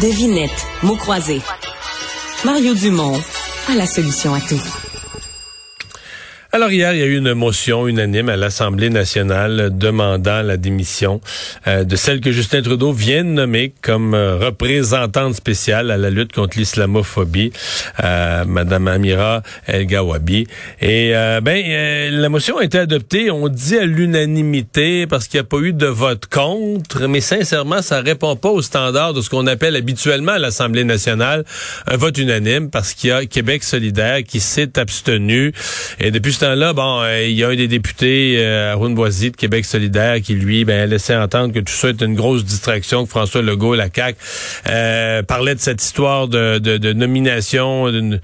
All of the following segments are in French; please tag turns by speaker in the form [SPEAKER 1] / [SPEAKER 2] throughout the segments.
[SPEAKER 1] Devinette, mots croisés. Mario Dumont a la solution à tout.
[SPEAKER 2] Alors hier, il y a eu une motion unanime à l'Assemblée nationale demandant la démission euh, de celle que Justin Trudeau vient de nommer comme euh, représentante spéciale à la lutte contre l'islamophobie, euh, Madame Amira El Gawabi. Et ben, la motion a été adoptée, on dit à l'unanimité parce qu'il n'y a pas eu de vote contre, mais sincèrement, ça répond pas aux standards de ce qu'on appelle habituellement à l'Assemblée nationale un vote unanime parce qu'il y a Québec solidaire qui s'est abstenu et depuis là bon, euh, il y a un des députés, euh, Arun Boisy de Québec solidaire, qui lui ben, laissait entendre que tout ça était une grosse distraction, que François Legault, la CAQ, euh, parlait de cette histoire de, de, nomination d'une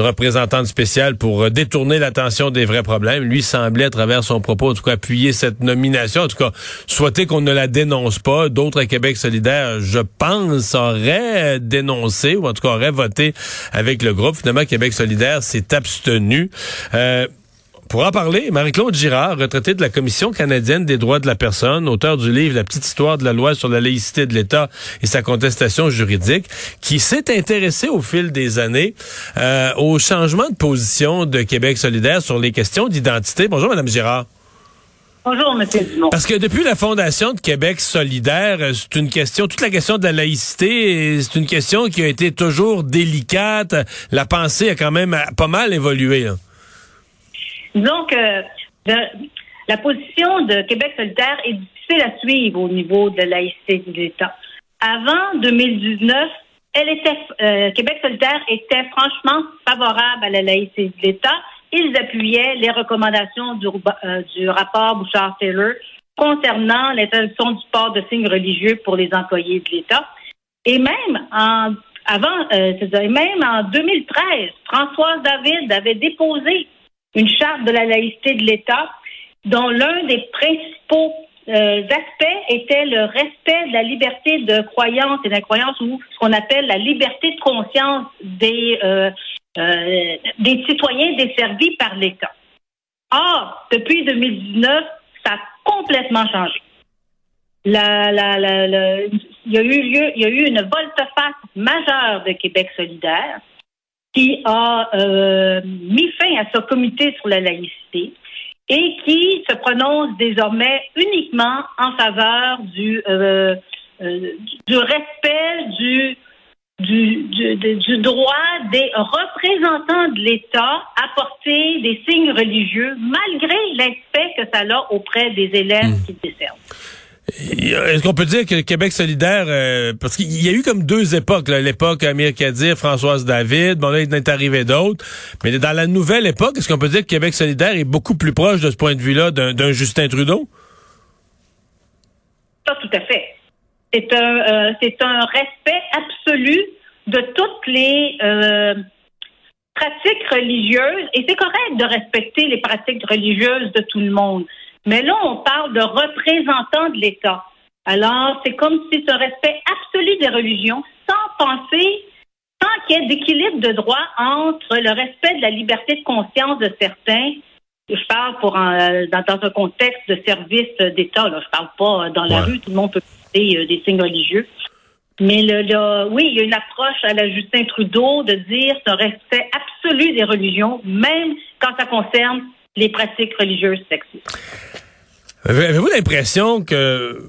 [SPEAKER 2] représentante spéciale pour euh, détourner l'attention des vrais problèmes. Lui semblait, à travers son propos, en tout cas, appuyer cette nomination. En tout cas, souhaiter qu'on ne la dénonce pas. D'autres à Québec solidaire, je pense, auraient dénoncé, ou en tout cas auraient voté avec le groupe. Finalement, Québec solidaire s'est abstenu. Euh, pour en parler, Marie-Claude Girard, retraitée de la Commission canadienne des droits de la personne, auteur du livre La petite histoire de la loi sur la laïcité de l'État et sa contestation juridique, qui s'est intéressée au fil des années euh, au changement de position de Québec solidaire sur les questions d'identité. Bonjour, Madame Girard.
[SPEAKER 3] Bonjour, M. Dumont.
[SPEAKER 2] Parce que depuis la fondation de Québec solidaire, euh, c'est une question, toute la question de la laïcité, c'est une question qui a été toujours délicate. La pensée a quand même pas mal évolué.
[SPEAKER 3] Disons que la position de Québec solidaire est difficile à suivre au niveau de la laïcité de l'État. Avant 2019, elle était, euh, Québec solidaire était franchement favorable à la laïcité de l'État. Ils appuyaient les recommandations du, euh, du rapport Bouchard-Taylor concernant l'interdiction du port de signes religieux pour les employés de l'État. Et même en avant, euh, même en 2013, Françoise David avait déposé une charte de la laïcité de l'État dont l'un des principaux euh, aspects était le respect de la liberté de croyance et d'incroyance ou ce qu'on appelle la liberté de conscience des, euh, euh, des citoyens desservis par l'État. Or, depuis 2019, ça a complètement changé. La, la, la, il y a eu lieu, il y a eu une volte-face majeure de Québec solidaire qui a euh, mis fin à ce comité sur la laïcité et qui se prononce désormais uniquement en faveur du, euh, euh, du respect du, du, du, du, droit des représentants de l'État à porter des signes religieux malgré l'aspect que ça a auprès des élèves mmh. qui.
[SPEAKER 2] Est-ce qu'on peut dire que Québec solidaire, euh, parce qu'il y a eu comme deux époques, l'époque Amir Kadir, Françoise David, bon là il est arrivé d'autres, mais dans la nouvelle époque, est-ce qu'on peut dire que Québec solidaire est beaucoup plus proche de ce point de vue-là d'un Justin Trudeau?
[SPEAKER 3] Pas tout à fait. C'est un, euh, un respect absolu de toutes les euh, pratiques religieuses, et c'est correct de respecter les pratiques religieuses de tout le monde. Mais là, on parle de représentants de l'État. Alors, c'est comme si ce respect absolu des religions, sans penser, sans qu'il y ait d'équilibre de droit entre le respect de la liberté de conscience de certains. Je parle pour dans, un contexte de service d'État. Là, je parle pas dans la rue, tout le monde peut porter euh, des signes religieux. Mais le, oui, il y a une approche à la Justin Trudeau de dire ce respect absolu des religions, même quand ça concerne les pratiques religieuses sexistes.
[SPEAKER 2] Avez-vous l'impression que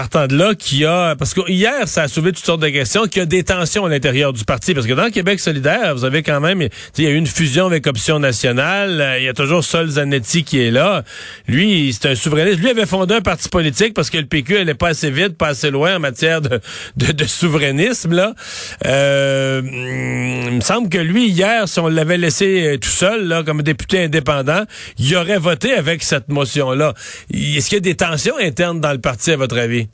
[SPEAKER 2] partant de là, qu'il y a, parce que hier, ça a soulevé toutes sortes de questions, qu'il y a des tensions à l'intérieur du parti. Parce que dans Québec solidaire, vous avez quand même, il y a eu une fusion avec Option nationale. Euh, il y a toujours Sol Zanetti qui est là. Lui, c'est un souverainiste. Lui avait fondé un parti politique parce que le PQ elle pas assez vite, pas assez loin en matière de, de, souverainisme, là. Euh, il me semble que lui, hier, si on l'avait laissé euh, tout seul, là, comme député indépendant, il aurait voté avec cette motion-là. Est-ce qu'il y a des tensions internes dans le parti, à votre avis?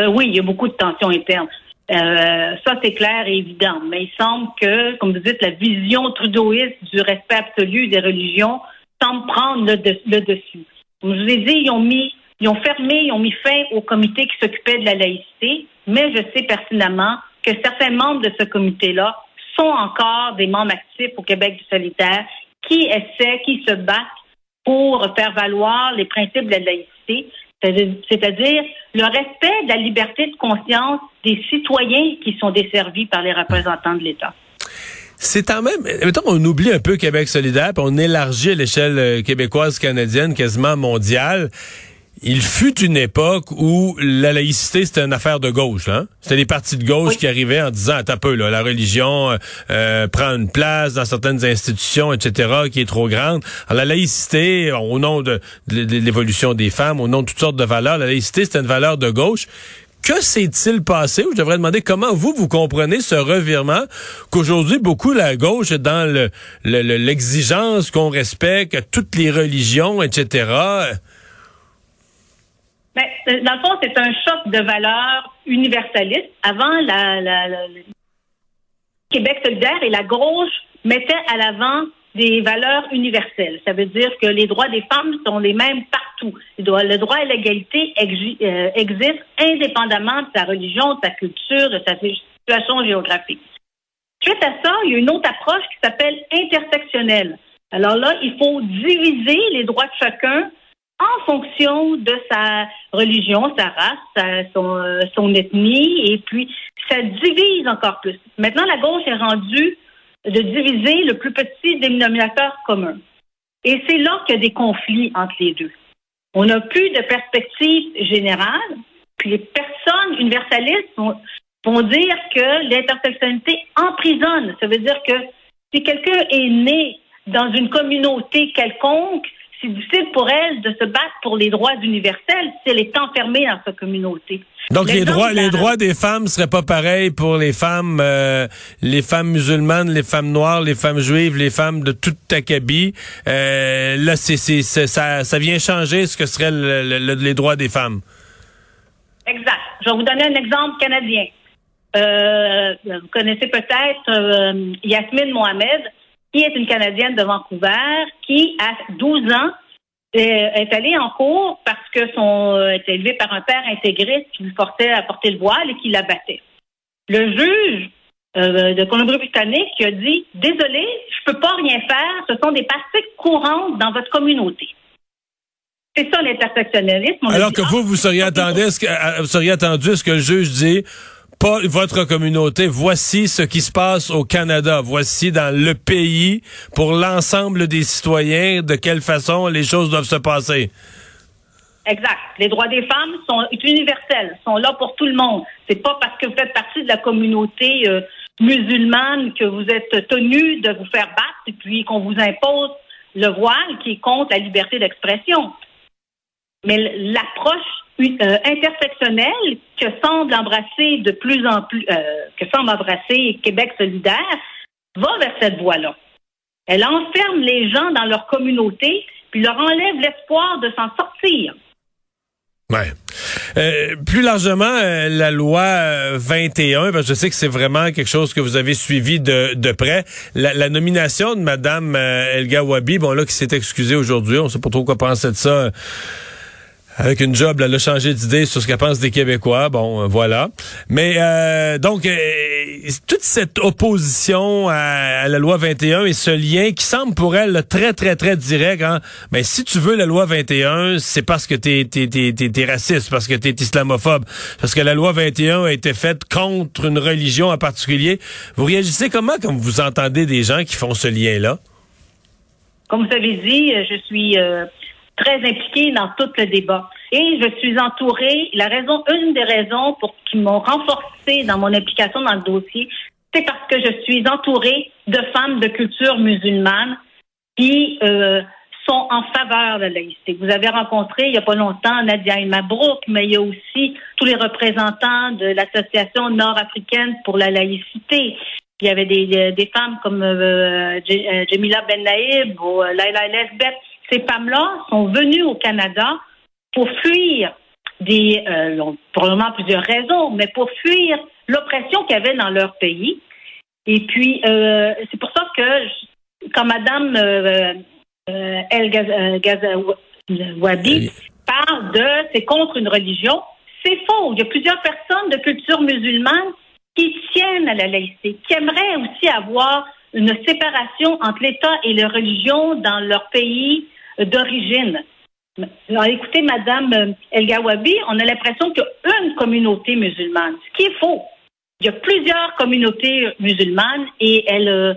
[SPEAKER 3] Euh, oui, il y a beaucoup de tensions internes. Euh, ça, c'est clair et évident. Mais il semble que, comme vous dites, la vision trudeauiste du respect absolu des religions semble prendre le, dessus. Comme je vous ai dit, ils ont mis, ils ont fermé, ils ont mis fin au comité qui s'occupait de la laïcité, mais je sais personnellement que certains membres de ce comité-là sont encore des membres actifs au Québec du solitaire qui essaient, qui se battent pour faire valoir les principes de la laïcité c'est-à-dire le respect de la liberté de conscience des citoyens qui sont desservis par les représentants de l'État.
[SPEAKER 2] C'est quand même, mettons, on oublie un peu Québec solidaire, puis on élargit l'échelle euh, québécoise, canadienne, quasiment mondiale. Il fut une époque où la laïcité, c'était une affaire de gauche. Hein? C'était les partis de gauche qui arrivaient en disant, attends un peu, là, la religion euh, euh, prend une place dans certaines institutions, etc., qui est trop grande. Alors, la laïcité, au nom de, de l'évolution des femmes, au nom de toutes sortes de valeurs, la laïcité, c'était une valeur de gauche. Que s'est-il passé? Je devrais demander comment vous, vous comprenez ce revirement qu'aujourd'hui, beaucoup la gauche est dans l'exigence le, qu'on respecte toutes les religions, etc.
[SPEAKER 3] Ben, euh, dans le fond, c'est un choc de valeurs universalistes. Avant, la, la, Québec solidaire et la gauche mettaient à l'avant des valeurs universelles. Ça veut dire que les droits des femmes sont les mêmes partout. Le droit à l'égalité euh, existe indépendamment de sa religion, de sa culture, de sa situation géographique. Suite à ça, il y a une autre approche qui s'appelle intersectionnelle. Alors là, il faut diviser les droits de chacun en fonction de sa religion, sa race, son, euh, son ethnie, et puis ça divise encore plus. Maintenant, la gauche est rendue de diviser le plus petit dénominateur commun. Et c'est là qu'il y a des conflits entre les deux. On n'a plus de perspective générale, puis les personnes universalistes vont dire que l'intersectionnalité emprisonne. Ça veut dire que si quelqu'un est né dans une communauté quelconque, c'est difficile pour elle de se battre pour les droits universels si elle est enfermée dans sa communauté.
[SPEAKER 2] Donc les droits, les droits des femmes seraient pas pareils pour les femmes, euh, les femmes musulmanes, les femmes noires, les femmes juives, les femmes de toute Takabi. Euh, là, c'est, ça, ça vient changer ce que seraient les droits des femmes.
[SPEAKER 3] Exact. Je vais vous donner un exemple canadien. Euh, vous connaissez peut-être euh, Yasmine Mohamed qui est une Canadienne de Vancouver, qui, à 12 ans, euh, est allée en cours parce que son euh, est élevée par un père intégriste qui lui forçait à porter le voile et qui la battait. Le juge euh, de Colombie-Britannique a dit Désolé, je peux pas rien faire, ce sont des pratiques courantes dans votre communauté. C'est ça l'intersectionnalisme.
[SPEAKER 2] Alors que vous, vous seriez attendu, vous seriez attendu ce que le juge dit pas votre communauté. Voici ce qui se passe au Canada. Voici dans le pays, pour l'ensemble des citoyens, de quelle façon les choses doivent se passer.
[SPEAKER 3] Exact. Les droits des femmes sont universels, sont là pour tout le monde. C'est pas parce que vous faites partie de la communauté euh, musulmane que vous êtes tenu de vous faire battre et puis qu'on vous impose le voile qui compte la liberté d'expression. Mais l'approche euh, intersectionnelle que semble embrasser de plus en plus, euh, que semble embrasser Québec solidaire, va vers cette voie-là. Elle enferme les gens dans leur communauté, puis leur enlève l'espoir de s'en sortir.
[SPEAKER 2] Ouais. Euh, plus largement, la loi 21, je sais que c'est vraiment quelque chose que vous avez suivi de, près. La, nomination de Madame Elga Wabi, bon là, qui s'est excusée aujourd'hui, on sait pas trop quoi penser de ça avec une job, elle a changé d'idée sur ce qu'elle pense des Québécois. Bon, euh, voilà. Mais euh, donc, euh, toute cette opposition à, la loi 21 et ce lien qui semble pour elle très, très, très direct. Hein? Mais si tu veux la loi 21, c'est parce que t'es es, raciste, parce que t'es islamophobe, parce que la loi 21 a été faite contre une religion en particulier. Vous réagissez comment quand vous entendez des gens qui font ce lien-là?
[SPEAKER 3] Comme vous avez dit, je suis très impliquée dans tout le débat. Et je suis entourée, la raison, une des raisons pour qui m'ont renforcée dans mon implication dans le dossier, c'est parce que je suis entourée de femmes de culture musulmane qui euh, sont en faveur de la laïcité. Vous avez rencontré il n'y a pas longtemps Nadia Mabrouk, mais il y a aussi tous les représentants de l'Association nord-africaine pour la laïcité. Il y avait des, des femmes comme euh, euh Jamila Ben Naïb ou euh, Laila Lesbeth ces femmes-là sont venues au Canada pour fuir des, euh, probablement plusieurs raisons, mais pour fuir l'oppression qu'il y avait dans leur pays. Et puis, euh, c'est pour ça que quand Madame euh, euh El Gazawabi parle de c'est contre une religion, c'est faux. Il y a plusieurs personnes de culture musulmane qui tiennent à la laïcité, qui aimeraient aussi avoir une séparation entre l'État et les religions dans leur pays d'origine. Écoutez, Madame euh, El Gawabi, on a l'impression qu'il y a une communauté musulmane, ce qui est faux. Il y a plusieurs communautés musulmanes et elle, euh,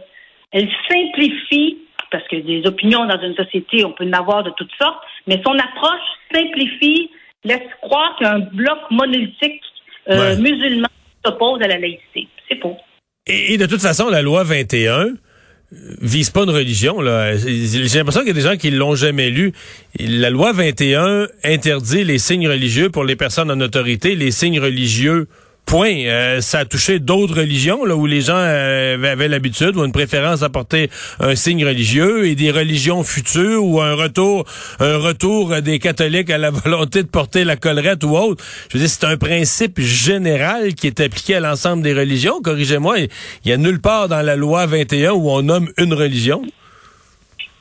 [SPEAKER 3] elle simplifie, parce que des opinions dans une société, on peut en avoir de toutes sortes, mais son approche simplifie, laisse croire qu'un bloc monolithique euh, musulman s'oppose à la laïcité. C'est faux.
[SPEAKER 2] Et, de toute façon, la loi 21 vise pas une religion. Là. J'ai l'impression qu'il y a des gens qui l'ont jamais lu. La loi 21 interdit les signes religieux pour les personnes en autorité, les signes religieux Point. Euh, ça a touché d'autres religions là où les gens euh, avaient l'habitude ou une préférence à porter un signe religieux et des religions futures ou un retour un retour des catholiques à la volonté de porter la collerette ou autre. Je veux dire, c'est un principe général qui est appliqué à l'ensemble des religions. Corrigez-moi, il y a nulle part dans la loi 21 où on nomme une religion.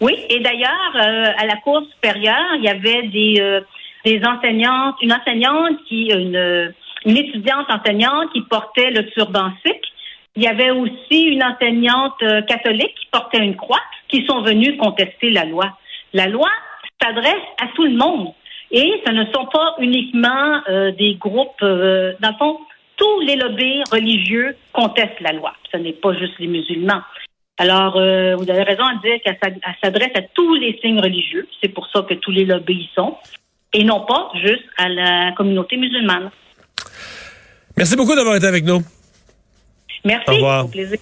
[SPEAKER 3] Oui, et d'ailleurs, euh, à la Cour supérieure, il y avait des, des enseignantes, une enseignante qui, une une étudiante enseignante qui portait le turban sikh. Il y avait aussi une enseignante euh, catholique qui portait une croix, qui sont venues contester la loi. La loi s'adresse à tout le monde. Et ce ne sont pas uniquement euh, des groupes, euh, dans le fond, tous les lobbies religieux contestent la loi. Ce n'est pas juste les musulmans. Alors, vous avez raison à dire qu'elle s'adresse à tous les signes religieux. C'est pour ça que tous les lobbies y sont. Et non pas juste à la communauté musulmane.
[SPEAKER 2] Merci beaucoup d'avoir été avec nous.
[SPEAKER 3] Merci. Au revoir. plaisir.